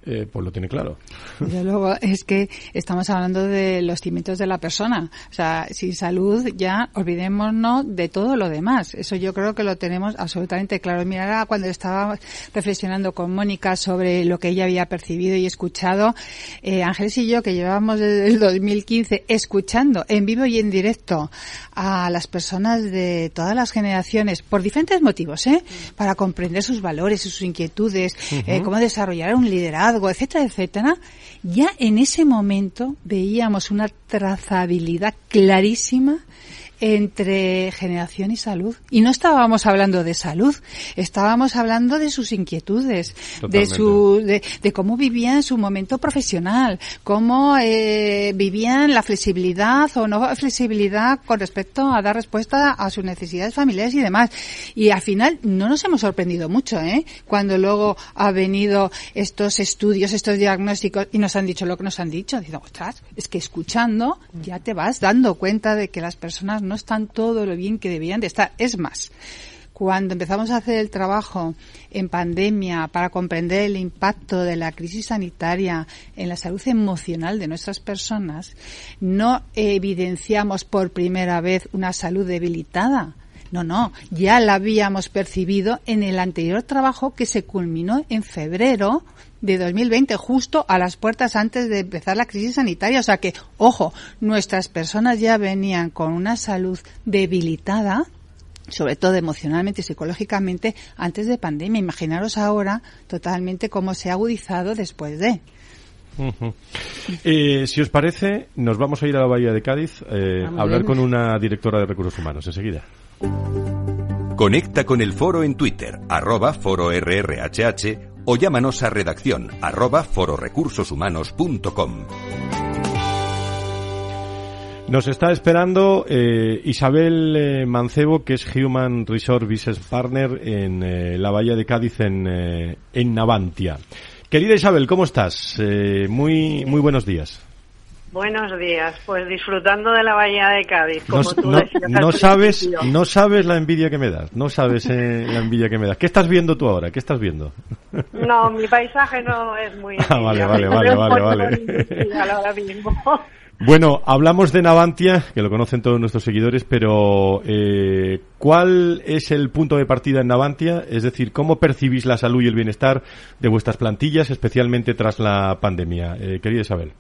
Speaker 1: eh, pues lo tiene claro.
Speaker 6: Desde luego, es que estamos hablando de los cimientos de la persona. O sea, sin salud ya olvidémonos de todo lo demás. Eso yo creo que lo tenemos absolutamente claro. Mira, cuando estaba reflexionando con Mónica sobre lo que ella había percibido y escuchado, eh, Ángeles y yo, que llevábamos desde el 2015 escuchando en vivo y en directo a las personas de todas las generaciones, por diferentes motivos, ¿eh? Para comprender sus valores, sus inquietudes, eh, cómo desarrollar un liderazgo etcétera, etcétera, ya en ese momento veíamos una trazabilidad clarísima entre generación y salud. Y no estábamos hablando de salud, estábamos hablando de sus inquietudes, de su, de, cómo vivían su momento profesional, cómo eh, vivían la flexibilidad o no flexibilidad con respecto a dar respuesta a sus necesidades familiares y demás. Y al final no nos hemos sorprendido mucho, ¿eh? Cuando luego ha venido estos estudios, estos diagnósticos y nos han dicho lo que nos han dicho. Digo, ostras, es que escuchando ya te vas dando cuenta de que las personas no están todo lo bien que debían de estar. Es más, cuando empezamos a hacer el trabajo en pandemia para comprender el impacto de la crisis sanitaria en la salud emocional de nuestras personas, no evidenciamos por primera vez una salud debilitada. No, no, ya la habíamos percibido en el anterior trabajo que se culminó en febrero de 2020, justo a las puertas antes de empezar la crisis sanitaria. O sea que, ojo, nuestras personas ya venían con una salud debilitada, sobre todo emocionalmente y psicológicamente, antes de pandemia. Imaginaros ahora totalmente cómo se ha agudizado después de.
Speaker 1: Eh, si os parece, nos vamos a ir a la Bahía de Cádiz eh, a hablar con una directora de recursos humanos enseguida.
Speaker 4: Conecta con el foro en Twitter, arroba foro o llámanos a redacción arroba fororecursoshumanos.com.
Speaker 1: Nos está esperando eh, Isabel eh, Mancebo, que es Human Resource Business Partner en eh, la Bahía de Cádiz, en, en Navantia. Querida Isabel, ¿cómo estás? muy, muy buenos días.
Speaker 10: Buenos días, pues disfrutando de la bahía de Cádiz, como no, tú
Speaker 1: no, sabes, no sabes la envidia que me das, no sabes eh, la envidia que me das. ¿Qué estás viendo tú ahora? ¿Qué estás viendo?
Speaker 10: No, mi paisaje no es muy. <laughs>
Speaker 1: Ah, vale, vale, vale, vale, vale. <laughs> Bueno, hablamos de Navantia, que lo conocen todos nuestros seguidores, pero eh, ¿cuál es el punto de partida en Navantia? Es decir, ¿cómo percibís la salud y el bienestar de vuestras plantillas, especialmente tras la pandemia? Eh, querida Isabel.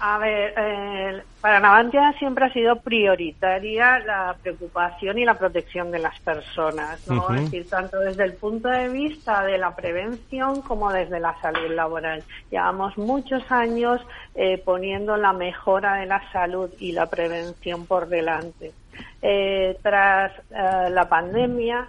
Speaker 10: A ver, eh, para Navantia siempre ha sido prioritaria la preocupación y la protección de las personas, ¿no? Es decir, tanto desde el punto de vista de la prevención como desde la salud laboral. Llevamos muchos años eh, poniendo la mejora de la salud y la prevención por delante. Eh, tras eh, la pandemia,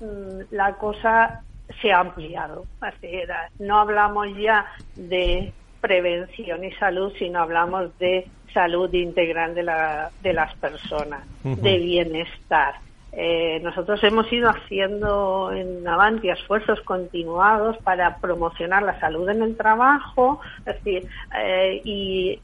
Speaker 10: mm, la cosa se ha ampliado. Así era. No hablamos ya de prevención y salud, sino hablamos de salud integral de, la, de las personas, de bienestar. Eh, nosotros hemos ido haciendo en Avanti esfuerzos continuados para promocionar la salud en el trabajo, es decir, eh, y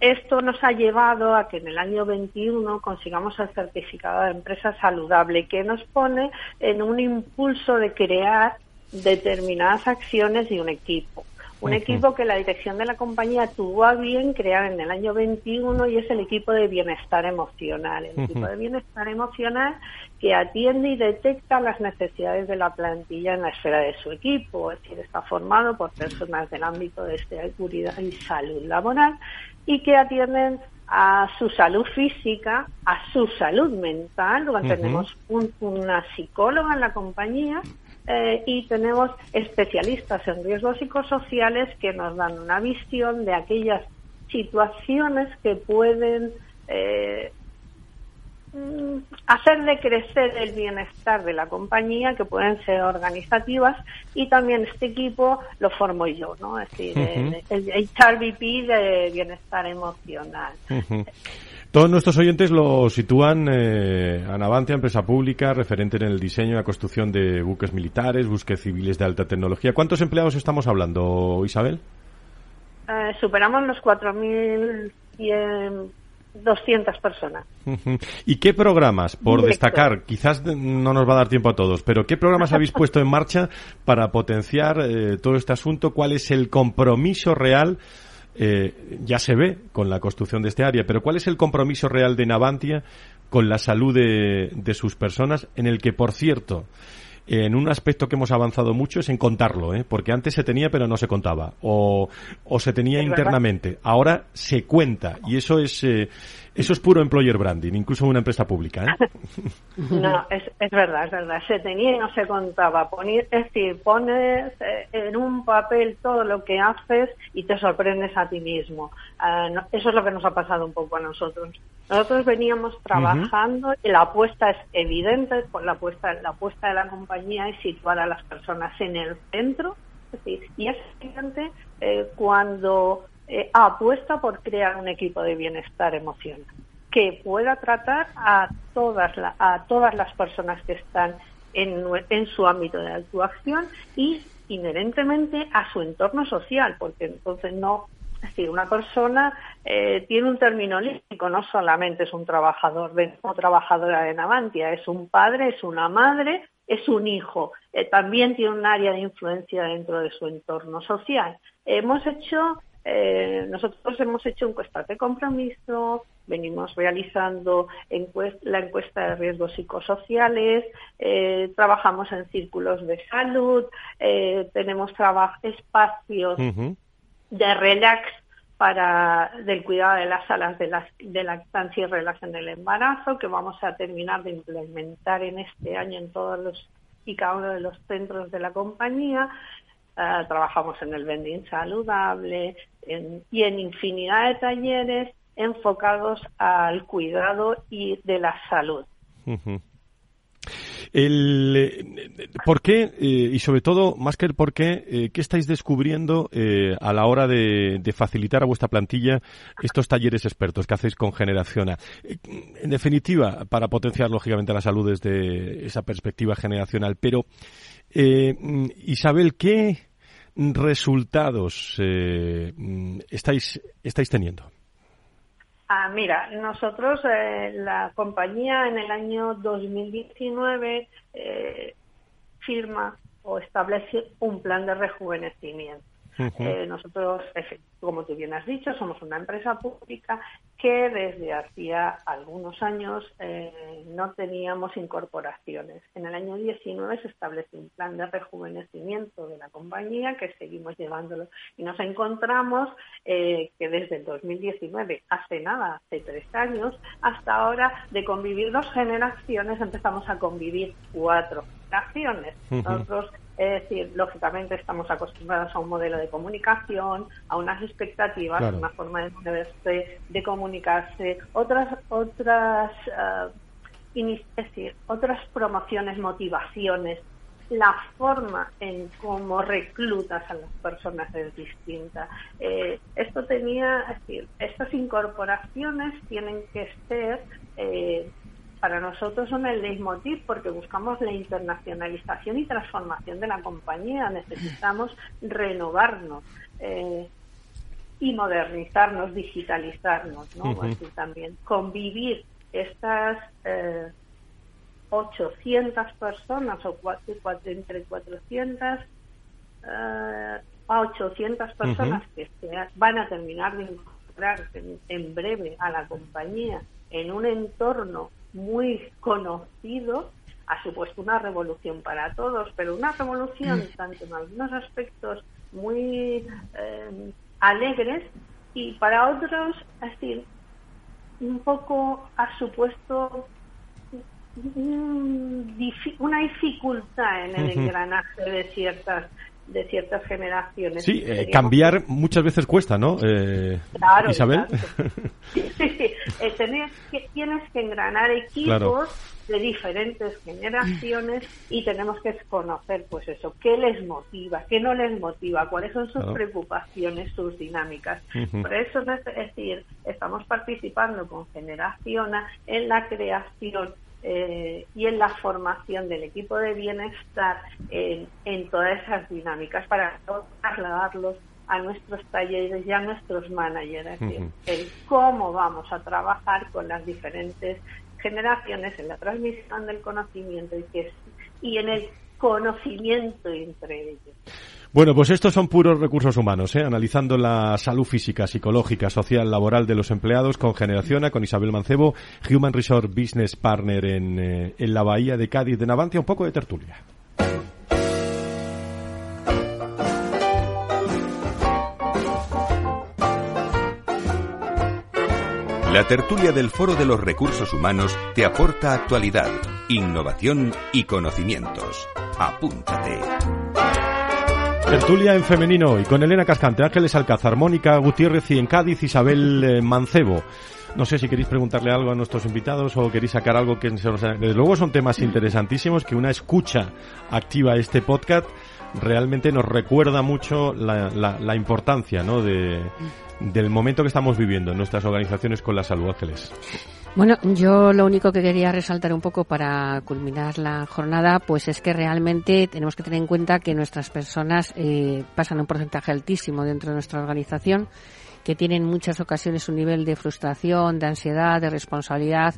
Speaker 10: esto nos ha llevado a que en el año 21 consigamos el certificado de empresa saludable, que nos pone en un impulso de crear determinadas acciones y un equipo Un equipo que la dirección de la compañía tuvo a bien crear en el año 21 y es el equipo de bienestar emocional. El equipo de bienestar emocional que atiende y detecta las necesidades de la plantilla en la esfera de su equipo. Es decir, está formado por personas del ámbito de seguridad y salud laboral y que atienden a su salud física, a su salud mental. Tenemos una psicóloga en la compañía eh, y tenemos especialistas en riesgos psicosociales que nos dan una visión de aquellas situaciones que pueden eh, mm, hacer decrecer el bienestar de la compañía, que pueden ser organizativas, y también este equipo lo formo yo, ¿no? Es decir, el, el, HRBP de bienestar emocional.
Speaker 1: Todos nuestros oyentes lo sitúan eh, a Navantia, empresa pública, referente en el diseño y la construcción de buques militares, buques civiles de alta tecnología. ¿Cuántos empleados estamos hablando, Isabel?
Speaker 10: Eh, superamos los 4.200 personas. <laughs>
Speaker 1: ¿Y qué programas, por destacar, quizás no nos va a dar tiempo a todos, pero qué programas habéis <laughs> puesto en marcha para potenciar eh, todo este asunto? ¿Cuál es el compromiso real? Eh, ya se ve con la construcción de este área, pero ¿cuál es el compromiso real de Navantia con la salud de, de sus personas, en el que, por cierto, en un aspecto que hemos avanzado mucho es en contarlo, ¿eh? porque antes se tenía pero no se contaba, o, o se tenía internamente, ahora se cuenta, y eso es, eh, eso es puro employer branding, incluso en una empresa pública. ¿eh? <laughs>
Speaker 10: no, es, es verdad, es verdad, se tenía y no se contaba, es decir, pones eh, en un papel todo lo que haces y te sorprendes a ti mismo. Ah, eso es lo que nos ha pasado un poco a nosotros. Nosotros veníamos trabajando y la apuesta es evidente, por la apuesta, la apuesta de la compañía es situar a las personas en el centro, y es evidente eh, cuando eh, apuesta por crear un equipo de bienestar emocional que pueda tratar a todas, a todas las personas que están en, en su ámbito de actuación y inherentemente a su entorno social, porque entonces no es decir, una persona eh, tiene un término no solamente es un trabajador de, o trabajadora de Navantia, es un padre, es una madre, es un hijo. Eh, también tiene un área de influencia dentro de su entorno social. Hemos hecho, eh, nosotros hemos hecho encuestas de compromiso, venimos realizando la encuesta de riesgos psicosociales, trabajamos en círculos de salud, tenemos espacios de relax para del cuidado de las salas de, la, de lactancia y relación del embarazo que vamos a terminar de implementar en este año en todos los y cada uno de los centros de la compañía. Uh, trabajamos en el vending saludable en, y en infinidad de talleres enfocados al cuidado y de la salud.
Speaker 1: Eh, ¿Por qué, eh, y sobre todo, más que el por qué, eh, qué estáis descubriendo a la hora de, de, facilitar a vuestra plantilla estos talleres expertos que hacéis con Generación A? En definitiva, para potenciar, lógicamente, la salud desde esa perspectiva generacional. Pero, Isabel, ¿qué resultados estáis, estáis teniendo?
Speaker 10: Ah, mira, nosotros, eh, la compañía en el año 2019 eh, firma o establece un plan de rejuvenecimiento. Uh -huh. eh, nosotros, como tú bien has dicho, somos una empresa pública que desde hacía algunos años eh, no teníamos incorporaciones. En el año 19 se establece un plan de rejuvenecimiento de la compañía que seguimos llevándolo y nos encontramos eh, que desde el 2019, hace nada, hace tres años, hasta ahora de convivir dos generaciones empezamos a convivir cuatro generaciones. Uh -huh. Es decir, lógicamente estamos acostumbrados a un modelo de comunicación, a unas expectativas, claro. una forma de comunicarse, otras otras uh, es decir, otras promociones, motivaciones. La forma en cómo reclutas a las personas es distinta. Eh, esto tenía, es decir, estas incorporaciones tienen que ser eh, para nosotros son el leitmotiv porque buscamos la internacionalización y transformación de la compañía. Necesitamos renovarnos eh, y modernizarnos, digitalizarnos, ¿no? Uh -huh. Así también convivir estas eh, 800 personas o cuatro, cuatro, entre 400 Uh, a 800 personas que se van a terminar de incorporar en, en breve a la compañía en un entorno muy conocido, ha supuesto una revolución para todos, pero una revolución tanto en algunos aspectos muy eh, alegres y para otros, decir, un poco ha supuesto una dificultad en el engranaje de ciertas de ciertas generaciones.
Speaker 1: Sí, eh, cambiar muchas veces cuesta, ¿no? Eh,
Speaker 10: Claro,
Speaker 1: Isabel.
Speaker 10: Sí, sí, sí. Eh, tener tienes que engranar equipos
Speaker 1: Claro.
Speaker 10: de diferentes generaciones y tenemos que conocer, pues eso, qué les motiva, qué no les motiva, cuáles son sus
Speaker 11: Claro.
Speaker 10: preocupaciones, sus dinámicas. Por eso, es decir, estamos participando con Generaciona en la creación eh, y en la formación del equipo de bienestar en, en todas esas dinámicas para trasladarlos a nuestros talleres y a nuestros managers, decir,
Speaker 11: Ujú.
Speaker 10: el cómo vamos a trabajar con las diferentes generaciones en la transmisión del conocimiento y, que, y en el conocimiento entre ellos.
Speaker 1: Bueno, pues estos son puros recursos humanos, ¿eh? analizando la salud física, psicológica, social, laboral de los empleados con Generaciona, con Isabel Mancebo, Human Resource Business Partner en, eh, en la Bahía de Cádiz de Navantia, un poco de tertulia.
Speaker 4: La tertulia del Foro de los Recursos Humanos te aporta actualidad, innovación y conocimientos. Apúntate.
Speaker 1: Tertulia en femenino y con Elena Cascante, Ángeles Alcázar, Mónica Gutiérrez y en Cádiz Isabel eh, Mancebo. No sé si queréis preguntarle algo a nuestros invitados o queréis sacar algo que se nos... Desde luego son temas interesantísimos que una escucha activa este podcast realmente nos recuerda mucho la, la- la importancia ¿no? de, del momento que estamos viviendo en nuestras organizaciones con la salud, Ángeles.
Speaker 8: Bueno, yo lo único que quería resaltar un poco para culminar la jornada, pues es que realmente tenemos que tener en cuenta que nuestras personas eh, pasan un porcentaje altísimo dentro de nuestra organización, que tienen en muchas ocasiones un nivel de frustración, de ansiedad, de responsabilidad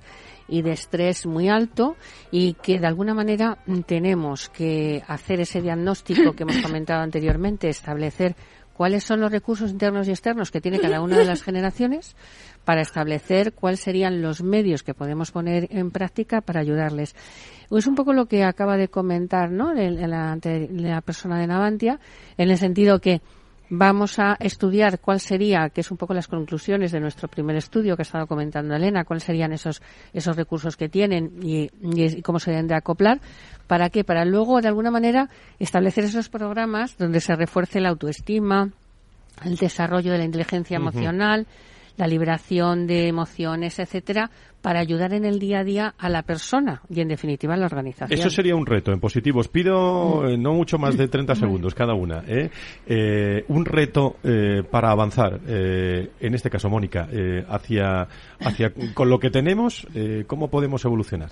Speaker 8: y de estrés muy alto y que de alguna manera tenemos que hacer ese diagnóstico que hemos comentado anteriormente, establecer cuáles son los recursos internos y externos que tiene cada una de las generaciones para establecer cuáles serían los medios que podemos poner en práctica para ayudarles. Es un poco lo que acaba de comentar ¿no? la, la persona de Navantia, en el sentido que vamos a estudiar cuál sería, que es un poco las conclusiones de nuestro primer estudio que ha estado comentando Elena, cuáles serían esos, esos recursos que tienen y, cómo se deben de acoplar. ¿Para qué? Para luego, de alguna manera, establecer esos programas donde se refuerce la autoestima, el desarrollo de la inteligencia emocional, la liberación de emociones, etcétera, para ayudar en el día a día a la persona y, en definitiva, a la organización.
Speaker 1: Eso sería un reto en positivo. Os pido eh, no mucho más de 30 segundos cada una. ¿eh? Eh, un reto eh, para avanzar, eh, en este caso, Mónica, hacia, hacia con lo que tenemos, ¿cómo podemos evolucionar?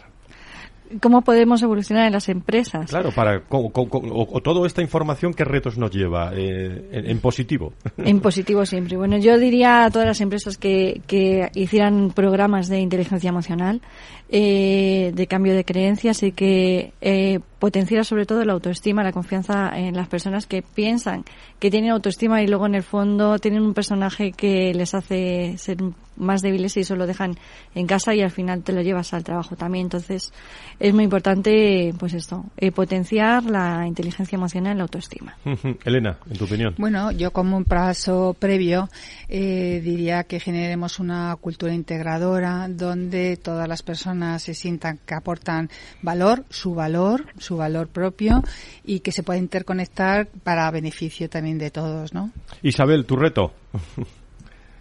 Speaker 7: ¿Cómo podemos evolucionar en las empresas?
Speaker 1: Claro, para o, o toda esta información, ¿qué retos nos lleva eh, en, en positivo? <laughs>
Speaker 7: En positivo siempre. Bueno, yo diría a todas las empresas que, que hicieran programas de inteligencia emocional, eh, de cambio de creencias y que eh, potenciara sobre todo la autoestima, la confianza en las personas que piensan que tienen autoestima y luego en el fondo tienen un personaje que les hace ser más débiles y eso lo dejan en casa y al final te lo llevas al trabajo también. Entonces es muy importante, pues esto, eh, potenciar la inteligencia emocional y la autoestima. <laughs>
Speaker 1: Elena, en tu opinión.
Speaker 6: Bueno, yo como un paso previo eh, diría que generemos una cultura integradora donde todas las personas se sientan que aportan valor, su valor, su valor propio y que se pueda interconectar para beneficio también de todos, ¿no?
Speaker 1: Isabel, tu reto.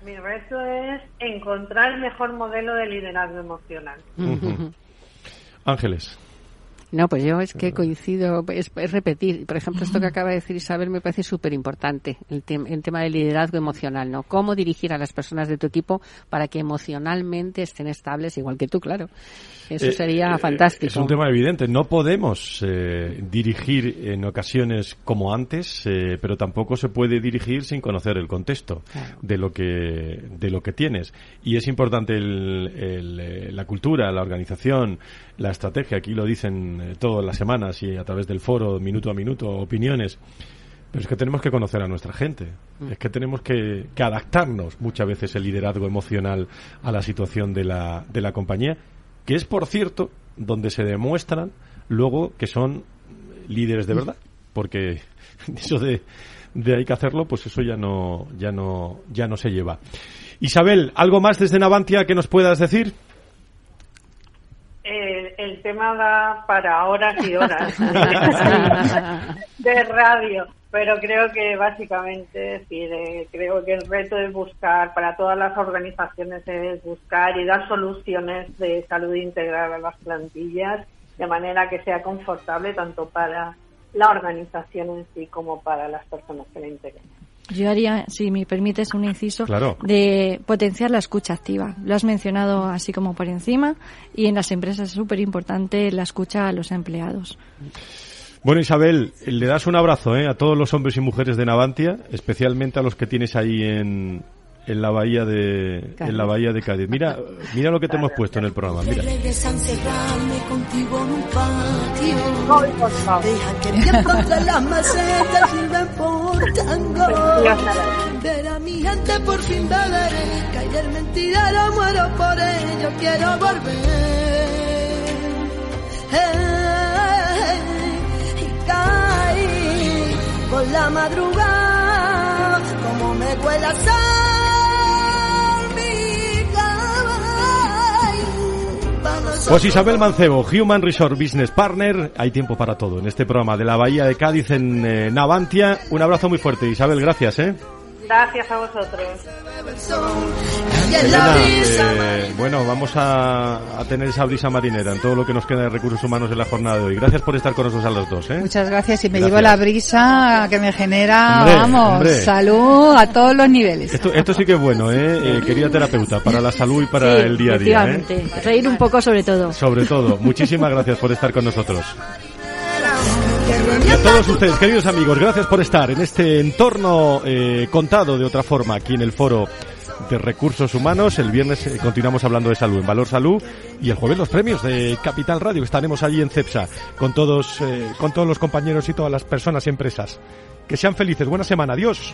Speaker 10: Mi reto es encontrar el mejor modelo de liderazgo emocional.
Speaker 1: Ángeles.
Speaker 8: No, pues yo es que coincido, es, es repetir. Por ejemplo, esto que acaba de decir Isabel me parece súper importante, el, tem- el tema del liderazgo emocional, ¿no? Cómo dirigir a las personas de tu equipo para que emocionalmente estén estables, igual que tú, claro. Eso
Speaker 1: Eh,
Speaker 8: sería
Speaker 1: eh,
Speaker 8: fantástico.
Speaker 1: Es un tema evidente. No podemos eh, dirigir en ocasiones como antes, eh, pero tampoco se puede dirigir sin conocer el contexto de lo que de lo que tienes. Y es importante el- el, eh, la cultura, la organización, la estrategia. Aquí lo dicen eh, todas las semanas y a través del foro, minuto a minuto, opiniones. Pero es que tenemos que conocer a nuestra gente. Mm. Es que tenemos que, que, adaptarnos muchas veces el liderazgo emocional a la situación de la, de la compañía, que es, por cierto, donde se demuestran luego que son líderes de verdad. Porque <laughs> eso de, de hay que hacerlo, pues eso ya no, ya no, ya no se lleva. Isabel, ¿algo más desde Navantia que nos puedas decir?
Speaker 10: El tema da para horas y horas <laughs> de radio, pero creo que básicamente, sí, creo que el reto es buscar, para todas las organizaciones es buscar y dar soluciones de salud integral a las plantillas de manera que sea confortable tanto para la organización en sí como para las personas que la integran.
Speaker 7: Yo haría, si me permites, un inciso de potenciar la escucha activa. Lo has mencionado así como por encima y en las empresas es súper importante la escucha a los empleados.
Speaker 1: Bueno, Isabel, le das un abrazo ¿eh? a todos los hombres y mujeres de Navantia, especialmente a los que tienes ahí en, en la bahía de en la bahía de Cádiz. Mira, mira lo que te hemos puesto en el programa, mira. Ver a mi gente por fin beber, caer mentira, muero por ello, quiero volver. y caí por la madrugada, como me cuela sal. Pues Isabel Mancebo, Human Resort Business Partner, hay tiempo para todo en este programa de la Bahía de Cádiz en eh, Navantia. Un abrazo muy fuerte, Isabel, gracias, ¿eh?
Speaker 10: Gracias a vosotros.
Speaker 1: Eh, bueno, vamos a, tener esa brisa marinera en todo lo que nos queda de recursos humanos en la jornada de hoy. Gracias por estar con nosotros a los dos. ¿eh?
Speaker 6: Muchas gracias y me llevo la brisa que me genera, vamos, salud a todos los niveles.
Speaker 1: Esto, esto sí que es bueno, ¿eh? querida terapeuta, para la salud y para el día a día.
Speaker 7: Reír un poco sobre todo.
Speaker 1: Sobre todo. Muchísimas gracias por estar con nosotros. Y a todos ustedes, queridos amigos, gracias por estar en este entorno eh, contado de otra forma aquí en el foro de recursos humanos. El viernes eh, continuamos hablando de salud, en Valor Salud, y el jueves los premios de Capital Radio. Estaremos allí en CEPSA con todos, eh, con todos los compañeros y todas las personas y empresas. Que sean felices. Buena semana. Adiós.